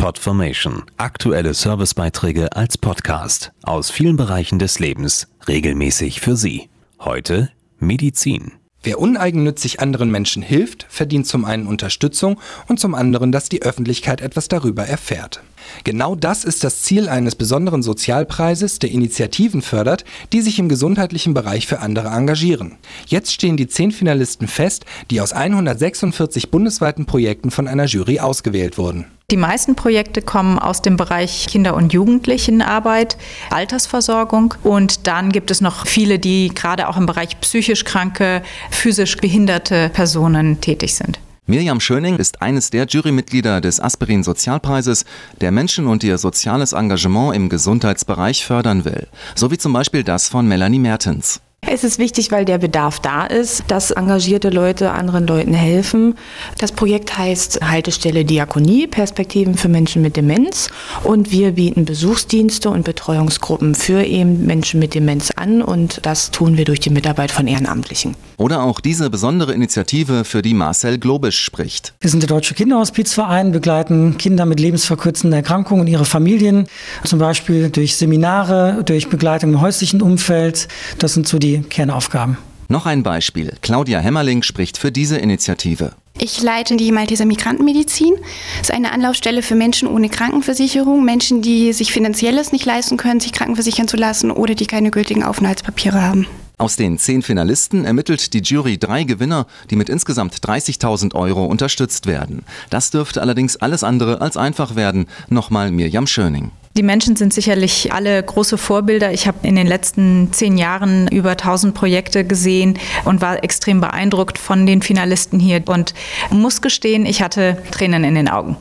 Podformation. Aktuelle Servicebeiträge als Podcast aus vielen Bereichen des Lebens, regelmäßig für Sie. Heute Medizin. Wer uneigennützig anderen Menschen hilft, verdient zum einen Unterstützung und zum anderen, dass die Öffentlichkeit etwas darüber erfährt. Genau das ist das Ziel eines besonderen Sozialpreises, der Initiativen fördert, die sich im gesundheitlichen Bereich für andere engagieren. Jetzt stehen die zehn Finalisten fest, die aus 146 bundesweiten Projekten von einer Jury ausgewählt wurden. Die meisten Projekte kommen aus dem Bereich Kinder- und Jugendlichenarbeit, Altersversorgung und dann gibt es noch viele, die gerade auch im Bereich psychisch kranke, physisch behinderte Personen tätig sind. Mirjam Schöning ist eines der Jurymitglieder des Aspirin Sozialpreises, der Menschen und ihr soziales Engagement im Gesundheitsbereich fördern will. So wie zum Beispiel das von Melanie Mertens. Es ist wichtig, weil der Bedarf da ist, dass engagierte Leute anderen Leuten helfen. Das Projekt heißt Haltestelle Diakonie, Perspektiven für Menschen mit Demenz. Und wir bieten Besuchsdienste und Betreuungsgruppen für eben Menschen mit Demenz an. Und das tun wir durch die Mitarbeit von Ehrenamtlichen. Oder auch diese besondere Initiative, für die Marcel Globisch spricht. Wir sind der Deutsche Kinderhospizverein, begleiten Kinder mit lebensverkürzenden Erkrankungen und ihre Familien, zum Beispiel durch Seminare, durch Begleitung im häuslichen Umfeld. Das sind so die Kernaufgaben. Noch ein Beispiel. Claudia Hämmerling spricht für diese Initiative. Ich leite die Malteser Migrantenmedizin. Das ist eine Anlaufstelle für Menschen ohne Krankenversicherung, Menschen, die sich finanzielles nicht leisten können, sich krankenversichern zu lassen oder die keine gültigen Aufenthaltspapiere haben. Aus den zehn Finalisten ermittelt die Jury drei Gewinner, die mit insgesamt 30.000 Euro unterstützt werden. Das dürfte allerdings alles andere als einfach werden. Nochmal Mirjam Schöning. Die Menschen sind sicherlich alle große Vorbilder. Ich habe in den letzten zehn Jahren über 1000 Projekte gesehen und war extrem beeindruckt von den Finalisten hier und muss gestehen, ich hatte Tränen in den Augen.